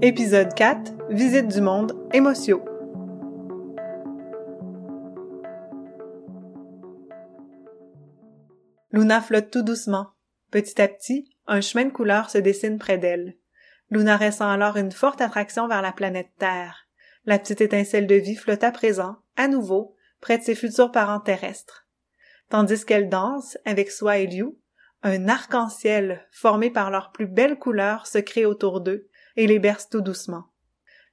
Épisode 4 Visite du monde émotion. Luna flotte tout doucement. Petit à petit, un chemin de couleur se dessine près d'elle. Luna ressent alors une forte attraction vers la planète Terre. La petite étincelle de vie flotte à présent, à nouveau, près de ses futurs parents terrestres. Tandis qu'elle danse, avec soi et Liu, un arc-en-ciel formé par leurs plus belles couleurs se crée autour d'eux et les berce tout doucement.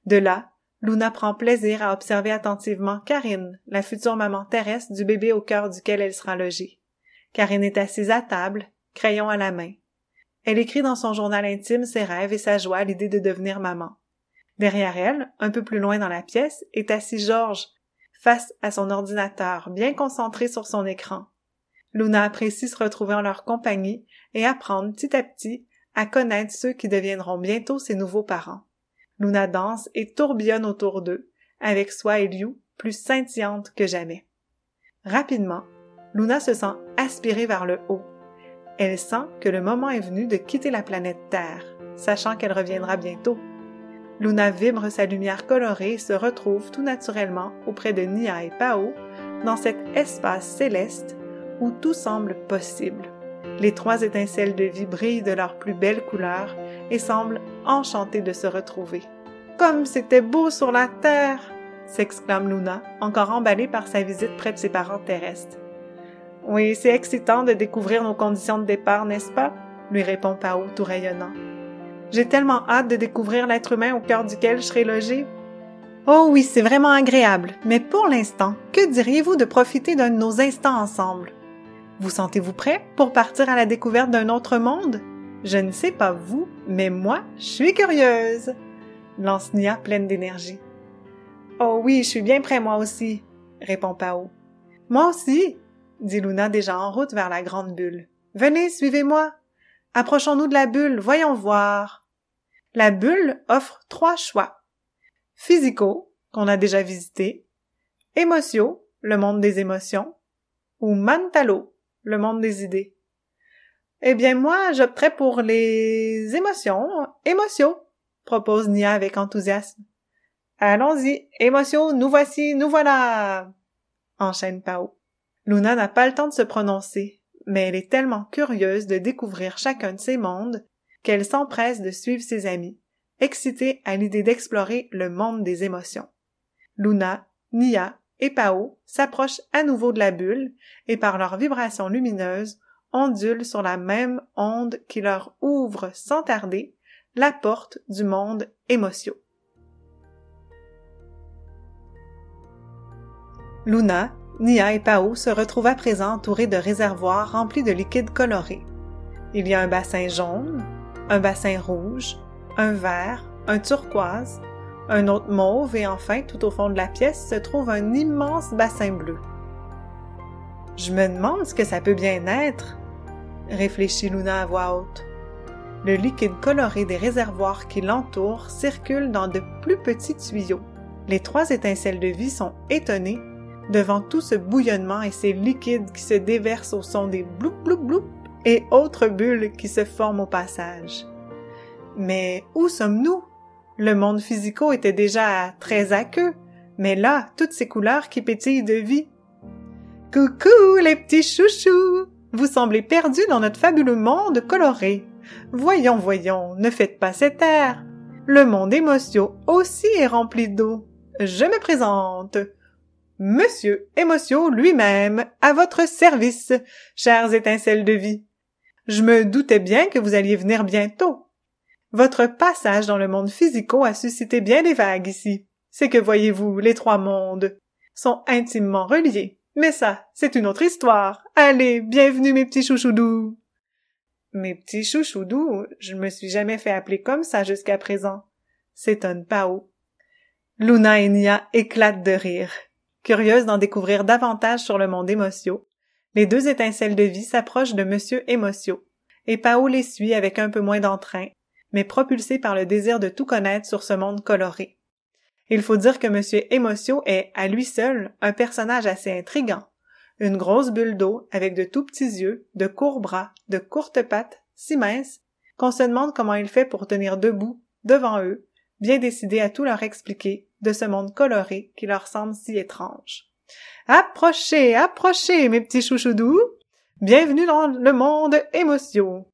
De là, Luna prend plaisir à observer attentivement Karine, la future maman terrestre du bébé au cœur duquel elle sera logée. Karine est assise à table, crayon à la main. Elle écrit dans son journal intime ses rêves et sa joie à l'idée de devenir maman. Derrière elle, un peu plus loin dans la pièce, est assis Georges, face à son ordinateur, bien concentré sur son écran. Luna apprécie se retrouver en leur compagnie et apprendre petit à petit à connaître ceux qui deviendront bientôt ses nouveaux parents. Luna danse et tourbillonne autour d'eux, avec soi et Liu plus scintillante que jamais. Rapidement, Luna se sent aspirée vers le haut. Elle sent que le moment est venu de quitter la planète Terre, sachant qu'elle reviendra bientôt. Luna vibre sa lumière colorée et se retrouve tout naturellement auprès de Nia et Pao dans cet espace céleste où tout semble possible. Les trois étincelles de vie brillent de leurs plus belles couleurs et semblent enchantées de se retrouver. Comme c'était beau sur la terre! s'exclame Luna, encore emballée par sa visite près de ses parents terrestres. Oui, c'est excitant de découvrir nos conditions de départ, n'est-ce pas? lui répond Pao tout rayonnant. J'ai tellement hâte de découvrir l'être humain au cœur duquel je serai logé. Oh oui, c'est vraiment agréable, mais pour l'instant, que diriez-vous de profiter d'un de nos instants ensemble? Vous sentez-vous prêt pour partir à la découverte d'un autre monde? Je ne sais pas vous, mais moi, je suis curieuse! lance pleine d'énergie. Oh oui, je suis bien prêt moi aussi, répond Pao. Moi aussi, dit Luna déjà en route vers la grande bulle. Venez, suivez-moi. Approchons-nous de la bulle, voyons voir. La bulle offre trois choix. Physico, qu'on a déjà visité, émotion, le monde des émotions, ou Mantalo, le monde des idées. Eh bien, moi, j'opterais pour les émotions. Émotions, propose Nia avec enthousiasme. Allons-y, émotions, nous voici, nous voilà! enchaîne Pao. Luna n'a pas le temps de se prononcer, mais elle est tellement curieuse de découvrir chacun de ces mondes qu'elle s'empresse de suivre ses amis, excitée à l'idée d'explorer le monde des émotions. Luna, Nia et Pao s'approchent à nouveau de la bulle et par leurs vibrations lumineuses ondulent sur la même onde qui leur ouvre sans tarder la porte du monde émotion. Luna, Nia et Pao se retrouvent à présent entourés de réservoirs remplis de liquides colorés. Il y a un bassin jaune, un bassin rouge, un vert, un turquoise, un autre mauve et enfin, tout au fond de la pièce, se trouve un immense bassin bleu. Je me demande ce que ça peut bien être, réfléchit Luna à voix haute. Le liquide coloré des réservoirs qui l'entourent circule dans de plus petits tuyaux. Les trois étincelles de vie sont étonnées devant tout ce bouillonnement et ces liquides qui se déversent au son des bloup bloup bloup et autres bulles qui se forment au passage. Mais où sommes-nous? Le monde physico était déjà très aqueux, mais là, toutes ces couleurs qui pétillent de vie. Coucou, les petits chouchous! Vous semblez perdus dans notre fabuleux monde coloré. Voyons, voyons, ne faites pas cet air. Le monde émotion aussi est rempli d'eau. Je me présente. Monsieur Émotion lui-même, à votre service, chères étincelles de vie. Je me doutais bien que vous alliez venir bientôt. Votre passage dans le monde physico a suscité bien des vagues ici. C'est que voyez-vous, les trois mondes sont intimement reliés. Mais ça, c'est une autre histoire. Allez, bienvenue mes petits chouchoudous. Mes petits chouchoudous, je ne me suis jamais fait appeler comme ça jusqu'à présent. S'étonne Pao. Luna et Nia éclatent de rire. Curieuses d'en découvrir davantage sur le monde émotion, les deux étincelles de vie s'approchent de Monsieur Émotion, et Pao les suit avec un peu moins d'entrain, mais propulsé par le désir de tout connaître sur ce monde coloré. Il faut dire que Monsieur Émotion est, à lui seul, un personnage assez intrigant. Une grosse bulle d'eau avec de tout petits yeux, de courts bras, de courtes pattes, si minces, qu'on se demande comment il fait pour tenir debout, devant eux, bien décidés à tout leur expliquer de ce monde coloré qui leur semble si étrange. Approchez, approchez, mes petits chouchous doux. Bienvenue dans le monde émotion.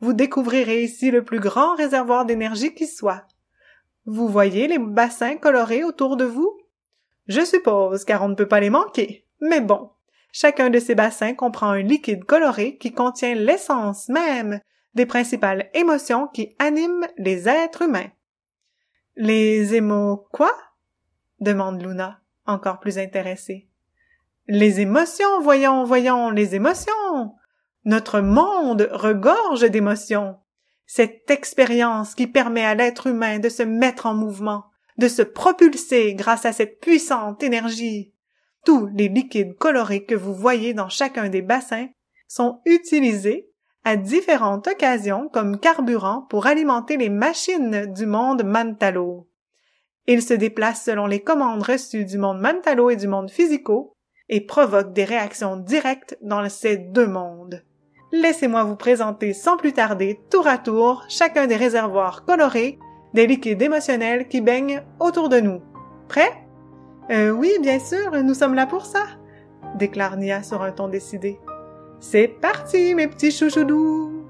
Vous découvrirez ici le plus grand réservoir d'énergie qui soit. Vous voyez les bassins colorés autour de vous? Je suppose, car on ne peut pas les manquer. Mais bon, chacun de ces bassins comprend un liquide coloré qui contient l'essence même des principales émotions qui animent les êtres humains. Les émo quoi? demande Luna, encore plus intéressée. Les émotions, voyons, voyons, les émotions. Notre monde regorge d'émotions. Cette expérience qui permet à l'être humain de se mettre en mouvement, de se propulser grâce à cette puissante énergie. Tous les liquides colorés que vous voyez dans chacun des bassins sont utilisés à différentes occasions comme carburant pour alimenter les machines du monde Mantalo. Ils se déplacent selon les commandes reçues du monde Mantalo et du monde physico et provoquent des réactions directes dans ces deux mondes. Laissez-moi vous présenter sans plus tarder, tour à tour, chacun des réservoirs colorés des liquides émotionnels qui baignent autour de nous. Prêt? Euh, oui, bien sûr, nous sommes là pour ça, déclare Nia sur un ton décidé. C'est parti, mes petits chouchoudous!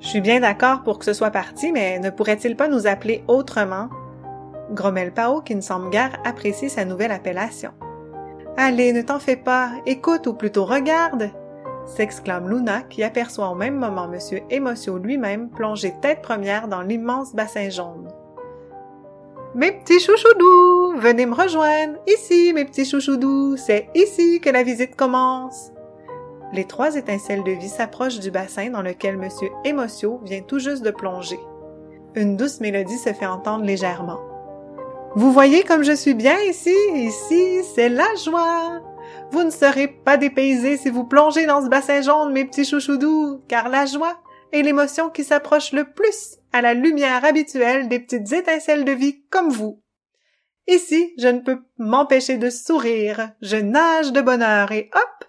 Je suis bien d'accord pour que ce soit parti, mais ne pourrait-il pas nous appeler autrement? grommelle Pao qui ne semble guère apprécier sa nouvelle appellation. Allez, ne t'en fais pas, écoute ou plutôt regarde, s'exclame Luna qui aperçoit au même moment Monsieur Émotion lui-même plongé tête première dans l'immense bassin jaune. Mes petits chouchoudous, venez me rejoindre, ici mes petits chouchoudous, c'est ici que la visite commence. Les trois étincelles de vie s'approchent du bassin dans lequel Monsieur Émotion vient tout juste de plonger. Une douce mélodie se fait entendre légèrement. Vous voyez comme je suis bien ici, ici, c'est la joie. Vous ne serez pas dépaysés si vous plongez dans ce bassin jaune, mes petits chouchous doux, car la joie est l'émotion qui s'approche le plus à la lumière habituelle des petites étincelles de vie comme vous. Ici, je ne peux m'empêcher de sourire, je nage de bonheur et hop!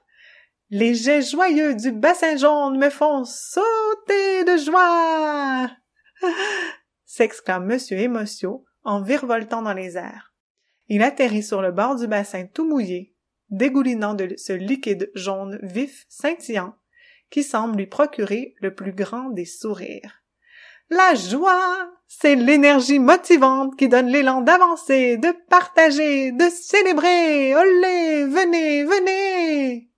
Les jets joyeux du bassin jaune me font sauter de joie! s'exclame Monsieur Émotion en virevoltant dans les airs. Il atterrit sur le bord du bassin tout mouillé, dégoulinant de ce liquide jaune vif scintillant qui semble lui procurer le plus grand des sourires. La joie, c'est l'énergie motivante qui donne l'élan d'avancer, de partager, de célébrer. Olé, venez, venez.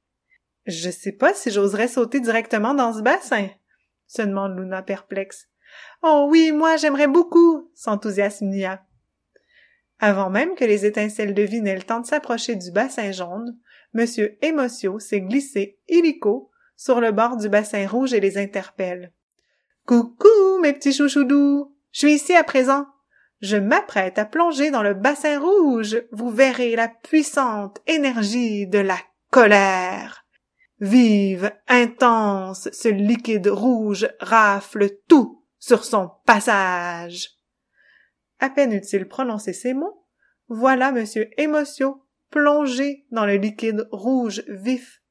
Je sais pas si j'oserais sauter directement dans ce bassin, se demande Luna perplexe. Oh oui, moi j'aimerais beaucoup, s'enthousiasme Nia. Avant même que les étincelles de vie n'aient s'approcher du bassin jaune, Monsieur Émotion s'est glissé illico sur le bord du bassin rouge et les interpelle. Coucou, mes petits chouchoudous! Je suis ici à présent. Je m'apprête à plonger dans le bassin rouge. Vous verrez la puissante énergie de la colère. Vive, intense, ce liquide rouge rafle tout sur son passage. À peine eut-il prononcé ces mots, voilà monsieur Émotion plongé dans le liquide rouge vif.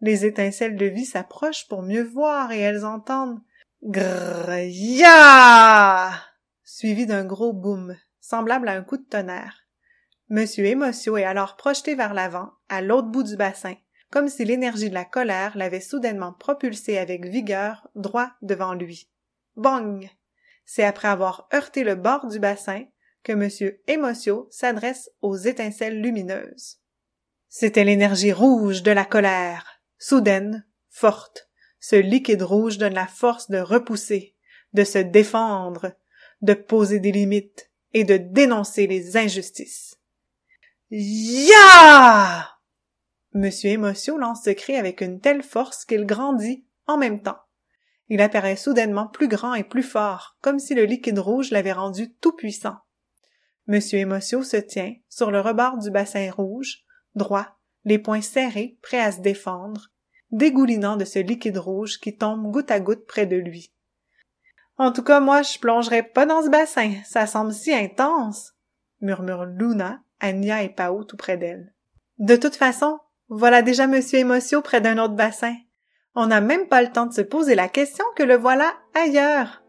Les étincelles de vie s'approchent pour mieux voir et elles entendent Grrr, ya! suivi d'un gros boom, semblable à un coup de tonnerre. Monsieur Émotion est alors projeté vers l'avant, à l'autre bout du bassin, comme si l'énergie de la colère l'avait soudainement propulsé avec vigueur droit devant lui. Bang! C'est après avoir heurté le bord du bassin que M. Émotion s'adresse aux étincelles lumineuses. C'était l'énergie rouge de la colère, soudaine, forte. Ce liquide rouge donne la force de repousser, de se défendre, de poser des limites et de dénoncer les injustices. Ya! Monsieur Émotion lance ce cri avec une telle force qu'il grandit en même temps. Il apparaît soudainement plus grand et plus fort, comme si le liquide rouge l'avait rendu tout puissant. Monsieur Émotion se tient, sur le rebord du bassin rouge, droit, les poings serrés, prêt à se défendre, dégoulinant de ce liquide rouge qui tombe goutte à goutte près de lui. En tout cas, moi, je plongerai pas dans ce bassin, ça semble si intense, murmure Luna à Nia et Pao tout près d'elle. De toute façon, voilà déjà Monsieur Émotion près d'un autre bassin. On n'a même pas le temps de se poser la question que le voilà ailleurs.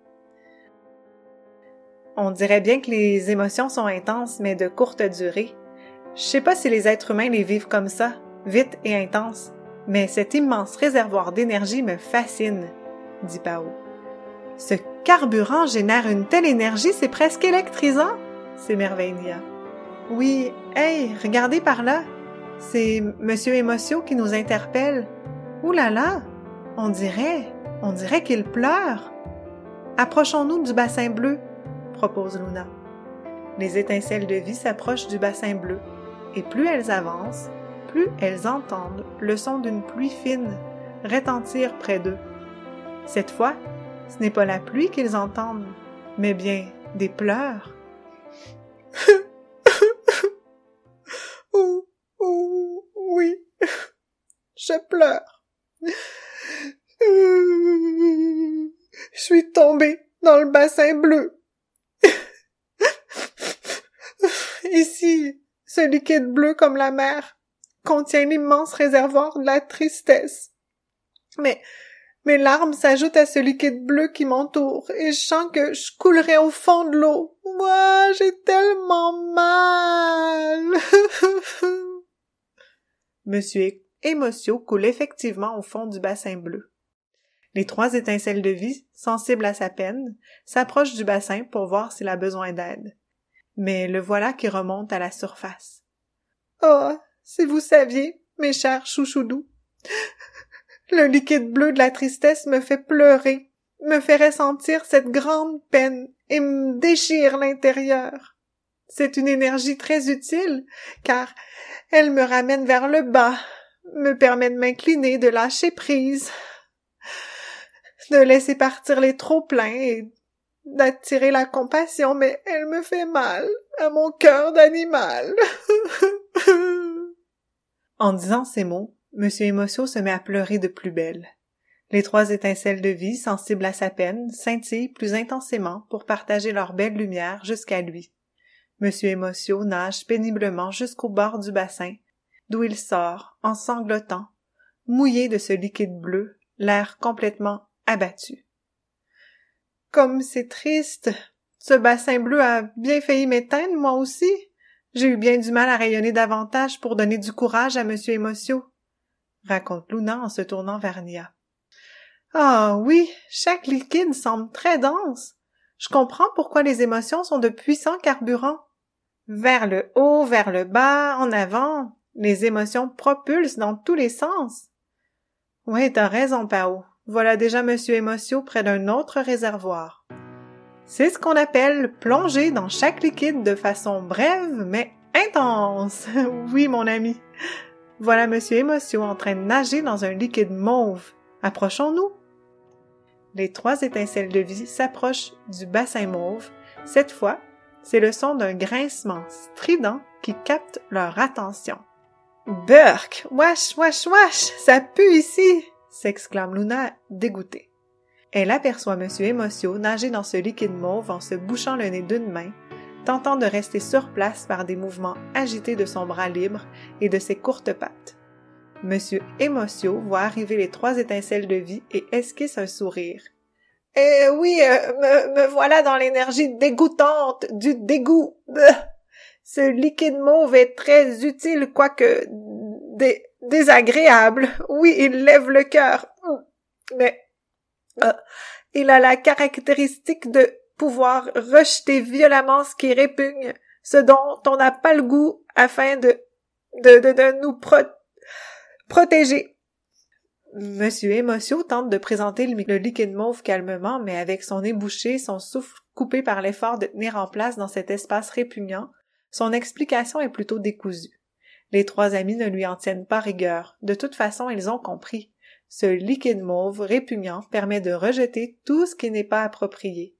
On dirait bien que les émotions sont intenses, mais de courte durée. Je sais pas si les êtres humains les vivent comme ça, vite et intense, mais cet immense réservoir d'énergie me fascine, dit Pao. Ce carburant génère une telle énergie, c'est presque électrisant, s'émerveille Nia. Oui, hey, regardez par là. C'est Monsieur Émotion qui nous interpelle. Ouh là on dirait, on dirait qu'il pleure. Approchons-nous du bassin bleu, propose Luna. Les étincelles de vie s'approchent du bassin bleu, et plus elles avancent, plus elles entendent le son d'une pluie fine retentir près d'eux. Cette fois, ce n'est pas la pluie qu'ils entendent, mais bien des pleurs. oh, oh, oui, je pleure. Je suis tombée dans le bassin bleu. Ici, ce liquide bleu comme la mer contient l'immense réservoir de la tristesse. Mais mes larmes s'ajoutent à ce liquide bleu qui m'entoure et je sens que je coulerai au fond de l'eau. Moi, j'ai tellement mal. Monsieur Émotion coule effectivement au fond du bassin bleu. Les trois étincelles de vie, sensibles à sa peine, s'approchent du bassin pour voir s'il a besoin d'aide. Mais le voilà qui remonte à la surface. Oh, si vous saviez, mes chers chouchoudous. Le liquide bleu de la tristesse me fait pleurer, me fait ressentir cette grande peine et me déchire l'intérieur. C'est une énergie très utile, car elle me ramène vers le bas, me permet de m'incliner, de lâcher prise, de laisser partir les trop-pleins et d'attirer la compassion, mais elle me fait mal à mon cœur d'animal. en disant ces mots, M. Émotion se met à pleurer de plus belle. Les trois étincelles de vie, sensibles à sa peine, scintillent plus intensément pour partager leur belle lumière jusqu'à lui. M. Émotion nage péniblement jusqu'au bord du bassin, d'où il sort, en sanglotant, mouillé de ce liquide bleu, l'air complètement abattu. Comme c'est triste. Ce bassin bleu a bien failli m'éteindre, moi aussi. J'ai eu bien du mal à rayonner davantage pour donner du courage à Monsieur Émotion, raconte Luna en se tournant vers Nia. Ah oui, chaque liquide semble très dense. Je comprends pourquoi les émotions sont de puissants carburants. Vers le haut, vers le bas, en avant, les émotions propulsent dans tous les sens. Oui, t'as raison, Pao. Voilà déjà Monsieur Émotion près d'un autre réservoir. C'est ce qu'on appelle plonger dans chaque liquide de façon brève mais intense. oui, mon ami. Voilà Monsieur Émotion en train de nager dans un liquide mauve. Approchons-nous. Les trois étincelles de vie s'approchent du bassin mauve. Cette fois, c'est le son d'un grincement strident qui capte leur attention. Burk! Wesh, wesh, wesh! Ça pue ici! S'exclame Luna dégoûtée. Elle aperçoit M. Émotion nager dans ce liquide mauve en se bouchant le nez d'une main, tentant de rester sur place par des mouvements agités de son bras libre et de ses courtes pattes. M. Émotion voit arriver les trois étincelles de vie et esquisse un sourire. Eh oui, euh, me, me, voilà dans l'énergie dégoûtante du dégoût. Ce liquide mauve est très utile, quoique désagréable. Oui, il lève le cœur. Mais euh, il a la caractéristique de pouvoir rejeter violemment ce qui répugne, ce dont on n'a pas le goût afin de, de, de, nous protéger. Monsieur Émotion tente de présenter le liquide mauve calmement, mais avec son nez bouché, son souffle coupé par l'effort de tenir en place dans cet espace répugnant, son explication est plutôt décousue. Les trois amis ne lui en tiennent pas rigueur. De toute façon, ils ont compris. Ce liquide mauve répugnant permet de rejeter tout ce qui n'est pas approprié.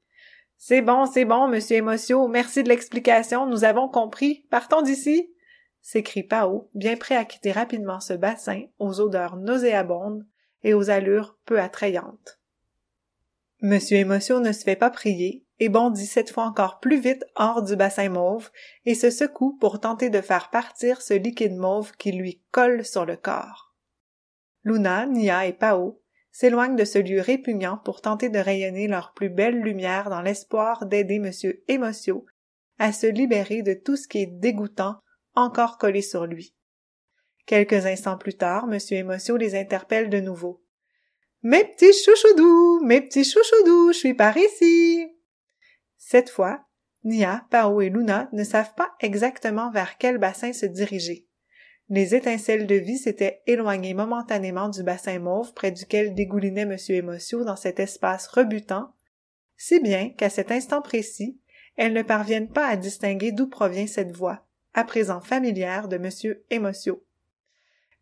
C'est bon, c'est bon, monsieur Émotion, merci de l'explication, nous avons compris. Partons d'ici. s'écrie Pao, bien prêt à quitter rapidement ce bassin aux odeurs nauséabondes et aux allures peu attrayantes. Monsieur Émotion ne se fait pas prier et bondit cette fois encore plus vite hors du bassin mauve et se secoue pour tenter de faire partir ce liquide mauve qui lui colle sur le corps. Luna, Nia et Pao s'éloignent de ce lieu répugnant pour tenter de rayonner leur plus belle lumière dans l'espoir d'aider M. Émotion à se libérer de tout ce qui est dégoûtant encore collé sur lui. Quelques instants plus tard, M. Émotion les interpelle de nouveau. Mes petits chouchoudous, mes petits chouchoudous, je suis par ici. Cette fois, Nia, Pao et Luna ne savent pas exactement vers quel bassin se diriger. Les étincelles de vie s'étaient éloignées momentanément du bassin mauve près duquel dégoulinait M. Émotion dans cet espace rebutant, si bien qu'à cet instant précis, elles ne parviennent pas à distinguer d'où provient cette voix, à présent familière de M. Émotion.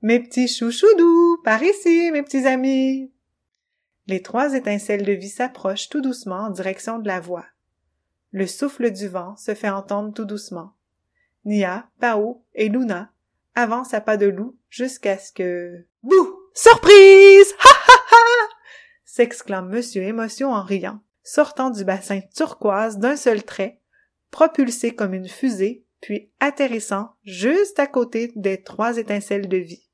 Mes petits chouchoudous, par ici, mes petits amis. Les trois étincelles de vie s'approchent tout doucement en direction de la voix. Le souffle du vent se fait entendre tout doucement. Nia, Pao et Luna avancent à pas de loup jusqu'à ce que... Bouh! Surprise! Ha ha ha! s'exclame Monsieur Émotion en riant, sortant du bassin turquoise d'un seul trait, propulsé comme une fusée, puis atterrissant juste à côté des trois étincelles de vie.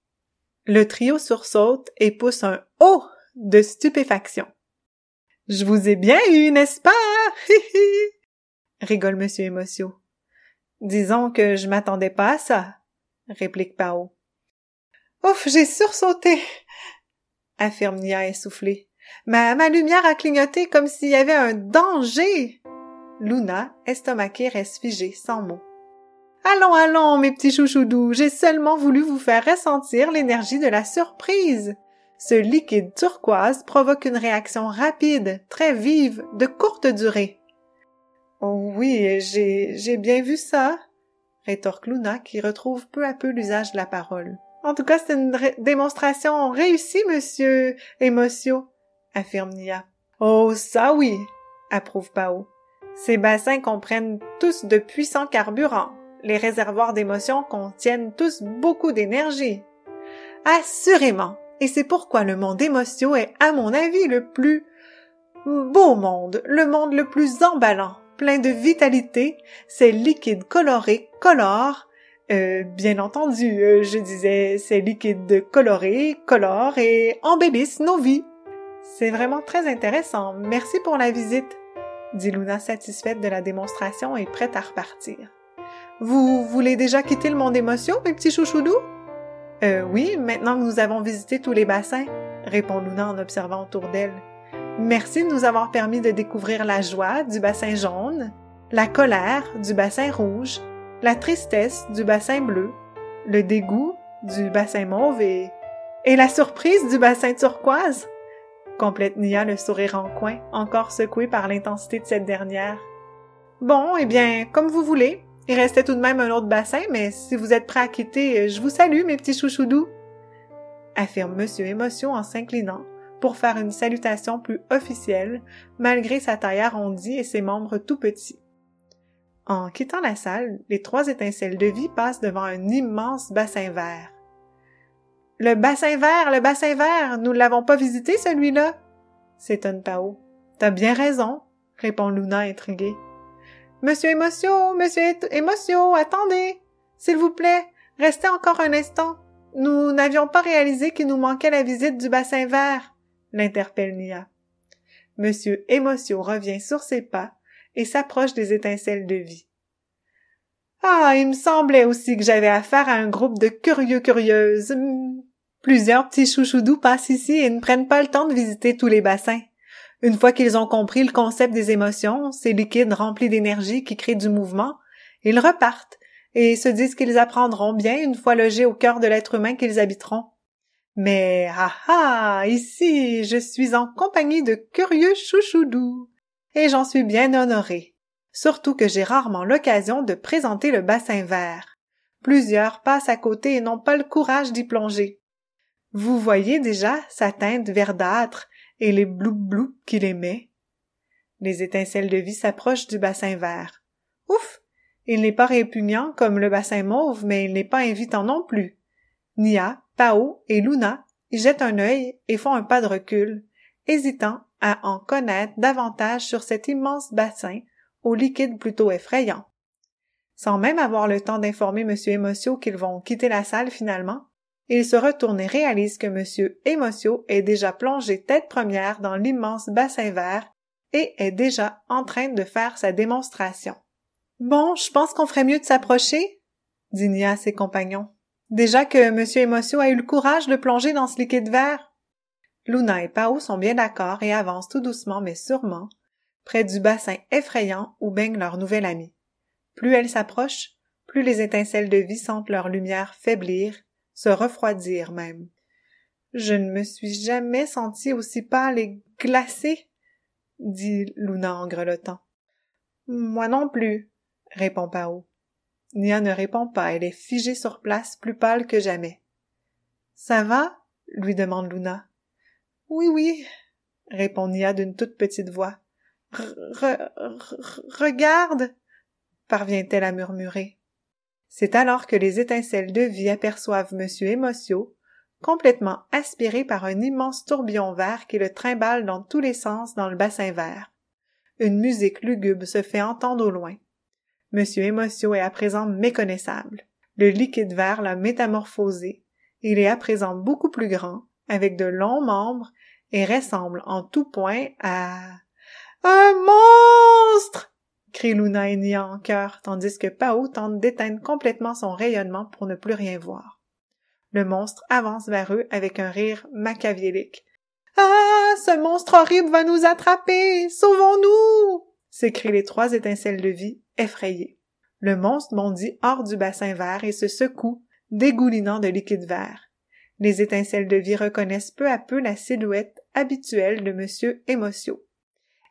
Le trio sursaute et pousse un oh de stupéfaction. Je vous ai bien eu, n'est-ce pas? Rigole Monsieur Émotion. Disons que je m'attendais pas à ça, réplique Pao. Ouf, j'ai sursauté, affirme Nia essoufflée. Ma, ma lumière a clignoté comme s'il y avait un danger. Luna, estomaquée, reste figée, sans mots. Allons, allons, mes petits chouchoudous, j'ai seulement voulu vous faire ressentir l'énergie de la surprise. Ce liquide turquoise provoque une réaction rapide, très vive, de courte durée. Oui, j'ai, bien vu ça, rétorque Luna qui retrouve peu à peu l'usage de la parole. En tout cas, c'est une démonstration réussie, monsieur Émotion, affirme Nia. Oh, ça oui, approuve Pao. Ces bassins comprennent tous de puissants carburants. Les réservoirs d'émotions contiennent tous beaucoup d'énergie. Assurément. Et c'est pourquoi le monde émotion est, à mon avis, le plus beau monde, le monde le plus emballant, plein de vitalité, ces liquides colorés colorent, euh, bien entendu, euh, je disais, ces liquides colorés colorent et embellissent nos vies. C'est vraiment très intéressant. Merci pour la visite, dit Luna satisfaite de la démonstration et prête à repartir. Vous voulez déjà quitter le monde émotion, mes petits chouchoudous? Euh, oui, maintenant que nous avons visité tous les bassins, répond Luna en observant autour d'elle. Merci de nous avoir permis de découvrir la joie du bassin jaune, la colère du bassin rouge, la tristesse du bassin bleu, le dégoût du bassin mauve et, et la surprise du bassin turquoise. Complète Nia le sourire en coin, encore secoué par l'intensité de cette dernière. Bon, eh bien, comme vous voulez. Il restait tout de même un autre bassin, mais si vous êtes prêts à quitter, je vous salue, mes petits chouchoudous. Affirme Monsieur Émotion en s'inclinant pour faire une salutation plus officielle, malgré sa taille arrondie et ses membres tout petits. En quittant la salle, les trois étincelles de vie passent devant un immense bassin vert. Le bassin vert, le bassin vert, nous ne l'avons pas visité celui-là, s'étonne Pao. T'as bien raison, répond Luna intriguée. Monsieur Émotion, monsieur Émotion, attendez. S'il vous plaît, restez encore un instant. Nous n'avions pas réalisé qu'il nous manquait la visite du bassin vert l'interpelle Nia. Monsieur Émotion revient sur ses pas et s'approche des étincelles de vie. Ah, il me semblait aussi que j'avais affaire à un groupe de curieux curieuses. Hmm. Plusieurs petits chouchoudous passent ici et ne prennent pas le temps de visiter tous les bassins. Une fois qu'ils ont compris le concept des émotions, ces liquides remplis d'énergie qui créent du mouvement, ils repartent et se disent qu'ils apprendront bien une fois logés au cœur de l'être humain qu'ils habiteront. Mais ah ah, ici, je suis en compagnie de curieux chouchoudous, et j'en suis bien honorée. Surtout que j'ai rarement l'occasion de présenter le bassin vert. Plusieurs passent à côté et n'ont pas le courage d'y plonger. Vous voyez déjà sa teinte verdâtre et les bloup bloup qu'il émet. Les étincelles de vie s'approchent du bassin vert. Ouf! Il n'est pas répugnant comme le bassin mauve, mais il n'est pas invitant non plus. Nia, Pao et Luna y jettent un œil et font un pas de recul, hésitant à en connaître davantage sur cet immense bassin au liquide plutôt effrayant. Sans même avoir le temps d'informer M. Émotion qu'ils vont quitter la salle finalement, Il se retourne et réalise que Monsieur Émotion est déjà plongé tête première dans l'immense bassin vert et est déjà en train de faire sa démonstration. Bon, je pense qu'on ferait mieux de s'approcher, dit Nia à ses compagnons. Déjà que Monsieur Émotion a eu le courage de plonger dans ce liquide vert. Luna et Pao sont bien d'accord et avancent tout doucement mais sûrement près du bassin effrayant où baigne leur nouvel ami. Plus elle s'approche, plus les étincelles de vie sentent leur lumière faiblir, se refroidir même. Je ne me suis jamais sentie aussi pâle et glacée, dit Luna en grelottant. Moi non plus, répond Pao. Nia ne répond pas, elle est figée sur place, plus pâle que jamais. Ça va? lui demande Luna. Oui, oui, répond Nia d'une toute petite voix. regarde, parvient-elle à murmurer. C'est alors que les étincelles de vie aperçoivent Monsieur Émotion, complètement aspiré par un immense tourbillon vert qui le trimballe dans tous les sens dans le bassin vert. Une musique lugubre se fait entendre au loin. Monsieur Émotion est à présent méconnaissable. Le liquide vert l'a métamorphosé. Il est à présent beaucoup plus grand, avec de longs membres, et ressemble en tout point à un monstre crie Luna et en chœur, tandis que Pao tente d'éteindre complètement son rayonnement pour ne plus rien voir. Le monstre avance vers eux avec un rire machiavélique. Ah. Ce monstre horrible va nous attraper. Sauvons-nous. s'écrient les trois étincelles de vie, effrayées. Le monstre bondit hors du bassin vert et se secoue, dégoulinant de liquide vert. Les étincelles de vie reconnaissent peu à peu la silhouette habituelle de monsieur Émotion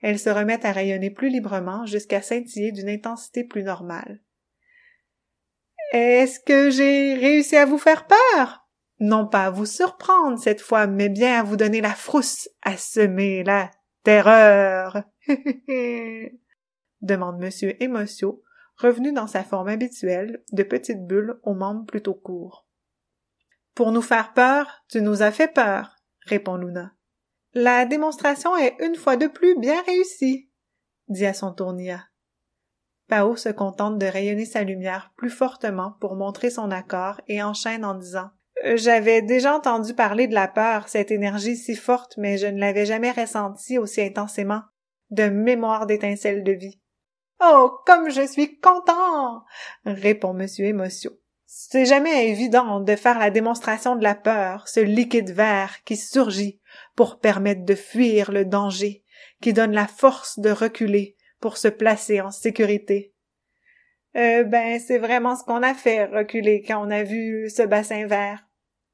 elles se remettent à rayonner plus librement jusqu'à scintiller d'une intensité plus normale. Est-ce que j'ai réussi à vous faire peur? Non pas à vous surprendre cette fois, mais bien à vous donner la frousse, à semer la terreur. demande monsieur Émotion, revenu dans sa forme habituelle, de petite bulle aux membres plutôt courts. Pour nous faire peur, tu nous as fait peur, répond Luna. La démonstration est une fois de plus bien réussie, dit à son tour Nia. Pao se contente de rayonner sa lumière plus fortement pour montrer son accord et enchaîne en disant J'avais déjà entendu parler de la peur, cette énergie si forte, mais je ne l'avais jamais ressentie aussi intensément. De mémoire d'étincelles de vie. Oh, comme je suis content! répond monsieur Émotion. C'est jamais évident de faire la démonstration de la peur, ce liquide vert qui surgit pour permettre de fuir le danger, qui donne la force de reculer pour se placer en sécurité. Euh, ben, c'est vraiment ce qu'on a fait, reculer, quand on a vu ce bassin vert,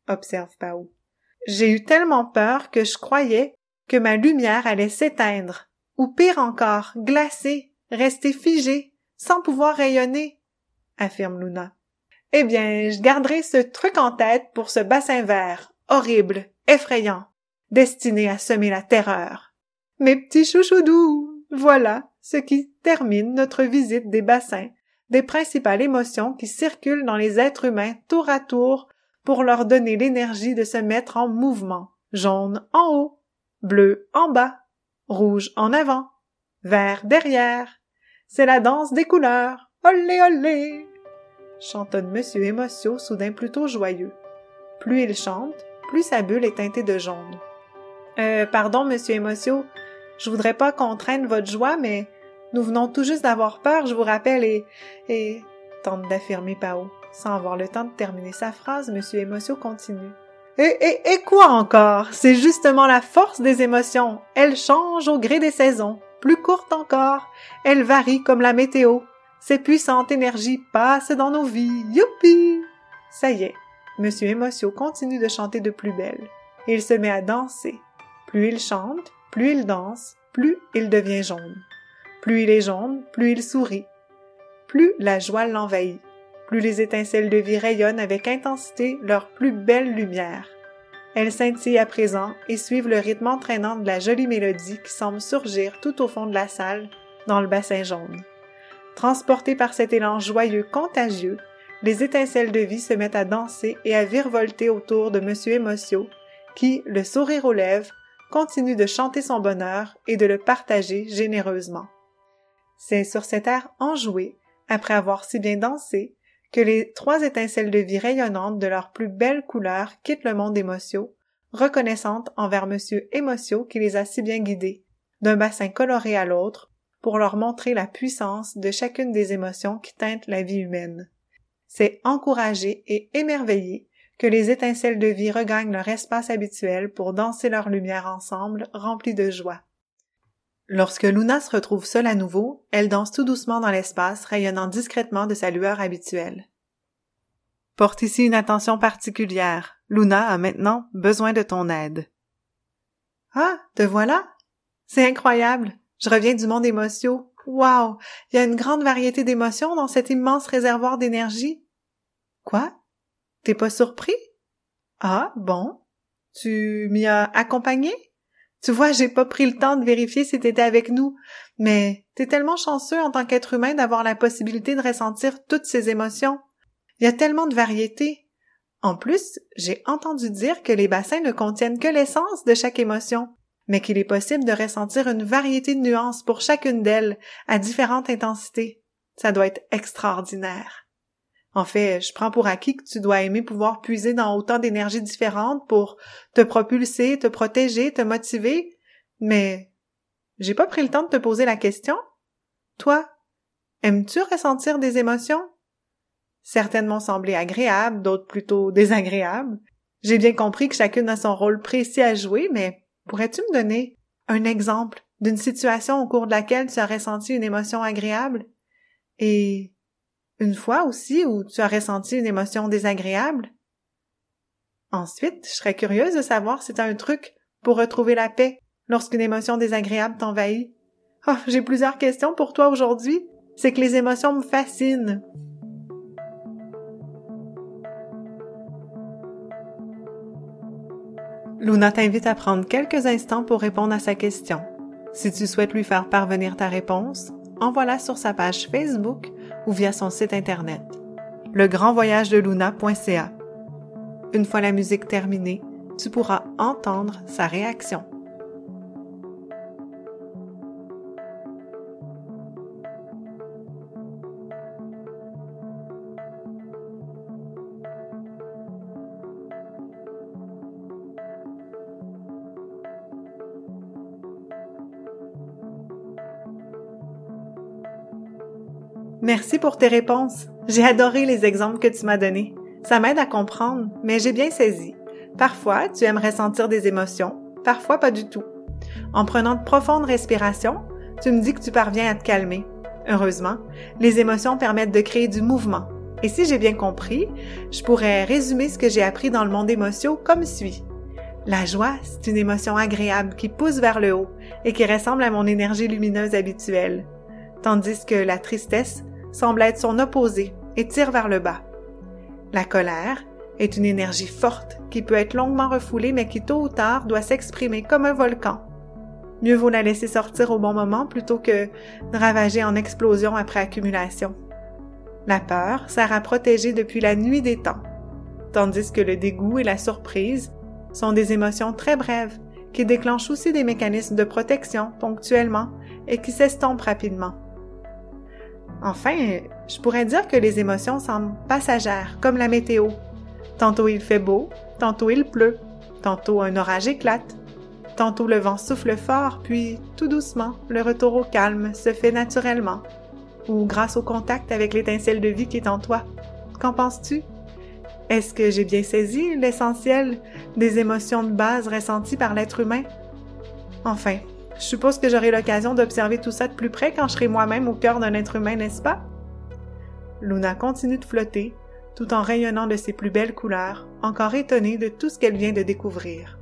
observe Pao. J'ai eu tellement peur que je croyais que ma lumière allait s'éteindre, ou pire encore, glacer, rester figée, sans pouvoir rayonner, affirme Luna. Eh bien, je garderai ce truc en tête pour ce bassin vert, horrible, effrayant, destiné à semer la terreur. Mes petits chouchoudous, voilà ce qui termine notre visite des bassins, des principales émotions qui circulent dans les êtres humains tour à tour pour leur donner l'énergie de se mettre en mouvement. Jaune en haut, bleu en bas, rouge en avant, vert derrière. C'est la danse des couleurs. Olé olé chantonne Monsieur Émotion, soudain plutôt joyeux. Plus il chante, plus sa bulle est teintée de jaune. Euh, pardon, Monsieur Émotion, je voudrais pas contraindre votre joie, mais nous venons tout juste d'avoir peur, je vous rappelle, et, et, tente d'affirmer Pao. Sans avoir le temps de terminer sa phrase, Monsieur Émotion continue. Et, et, et quoi encore? C'est justement la force des émotions. Elles changent au gré des saisons. Plus courtes encore. Elles varient comme la météo. Ces puissantes énergies passent dans nos vies. Youpi! Ça y est, Monsieur Émotion continue de chanter de plus belle. Il se met à danser. Plus il chante, plus il danse, plus il devient jaune. Plus il est jaune, plus il sourit. Plus la joie l'envahit. Plus les étincelles de vie rayonnent avec intensité leur plus belle lumière. Elles scintillent à présent et suivent le rythme entraînant de la jolie mélodie qui semble surgir tout au fond de la salle, dans le bassin jaune. Transportés par cet élan joyeux contagieux, les étincelles de vie se mettent à danser et à virevolter autour de Monsieur Émotion, qui, le sourire aux lèvres, continue de chanter son bonheur et de le partager généreusement. C'est sur cet air enjoué, après avoir si bien dansé, que les trois étincelles de vie rayonnantes de leurs plus belles couleurs quittent le monde émotionnel, reconnaissantes envers Monsieur Émotion qui les a si bien guidées, d'un bassin coloré à l'autre, pour leur montrer la puissance de chacune des émotions qui teintent la vie humaine. C'est encourager et émerveiller que les étincelles de vie regagnent leur espace habituel pour danser leur lumière ensemble, remplis de joie. Lorsque Luna se retrouve seule à nouveau, elle danse tout doucement dans l'espace, rayonnant discrètement de sa lueur habituelle. Porte ici une attention particulière. Luna a maintenant besoin de ton aide. Ah, te voilà? C'est incroyable. Je reviens du monde émotionnel. Wow! Il y a une grande variété d'émotions dans cet immense réservoir d'énergie. Quoi? T'es pas surpris? Ah, bon. Tu m'y as accompagné? Tu vois, j'ai pas pris le temps de vérifier si t'étais avec nous, mais t'es tellement chanceux en tant qu'être humain d'avoir la possibilité de ressentir toutes ces émotions. Il y a tellement de variétés. En plus, j'ai entendu dire que les bassins ne contiennent que l'essence de chaque émotion, mais qu'il est possible de ressentir une variété de nuances pour chacune d'elles, à différentes intensités. Ça doit être extraordinaire. En fait, je prends pour acquis que tu dois aimer pouvoir puiser dans autant d'énergies différentes pour te propulser, te protéger, te motiver, mais j'ai pas pris le temps de te poser la question. Toi, aimes-tu ressentir des émotions? Certainement sembler agréables, d'autres plutôt désagréables. J'ai bien compris que chacune a son rôle précis à jouer, mais pourrais-tu me donner un exemple d'une situation au cours de laquelle tu as ressenti une émotion agréable? Et une fois aussi où tu as ressenti une émotion désagréable? Ensuite, je serais curieuse de savoir si tu as un truc pour retrouver la paix lorsqu'une émotion désagréable t'envahit. Oh, j'ai plusieurs questions pour toi aujourd'hui. C'est que les émotions me fascinent. Luna t'invite à prendre quelques instants pour répondre à sa question. Si tu souhaites lui faire parvenir ta réponse, envoie-la sur sa page Facebook ou via son site internet, legrandvoyagedeluna.ca. Une fois la musique terminée, tu pourras entendre sa réaction. Merci pour tes réponses. J'ai adoré les exemples que tu m'as donnés. Ça m'aide à comprendre, mais j'ai bien saisi. Parfois, tu aimerais sentir des émotions, parfois pas du tout. En prenant de profondes respirations, tu me dis que tu parviens à te calmer. Heureusement, les émotions permettent de créer du mouvement. Et si j'ai bien compris, je pourrais résumer ce que j'ai appris dans le monde émotion comme suit. La joie, c'est une émotion agréable qui pousse vers le haut et qui ressemble à mon énergie lumineuse habituelle. Tandis que la tristesse, semble être son opposé et tire vers le bas. La colère est une énergie forte qui peut être longuement refoulée mais qui tôt ou tard doit s'exprimer comme un volcan. Mieux vaut la laisser sortir au bon moment plutôt que ravager en explosion après accumulation. La peur sert à protéger depuis la nuit des temps, tandis que le dégoût et la surprise sont des émotions très brèves qui déclenchent aussi des mécanismes de protection ponctuellement et qui s'estompent rapidement. Enfin, je pourrais dire que les émotions semblent passagères, comme la météo. Tantôt il fait beau, tantôt il pleut, tantôt un orage éclate, tantôt le vent souffle fort, puis tout doucement, le retour au calme se fait naturellement, ou grâce au contact avec l'étincelle de vie qui est en toi. Qu'en penses-tu? Est-ce que j'ai bien saisi l'essentiel des émotions de base ressenties par l'être humain? Enfin, je suppose que j'aurai l'occasion d'observer tout ça de plus près quand je serai moi-même au cœur d'un être humain, n'est-ce pas? Luna continue de flotter, tout en rayonnant de ses plus belles couleurs, encore étonnée de tout ce qu'elle vient de découvrir.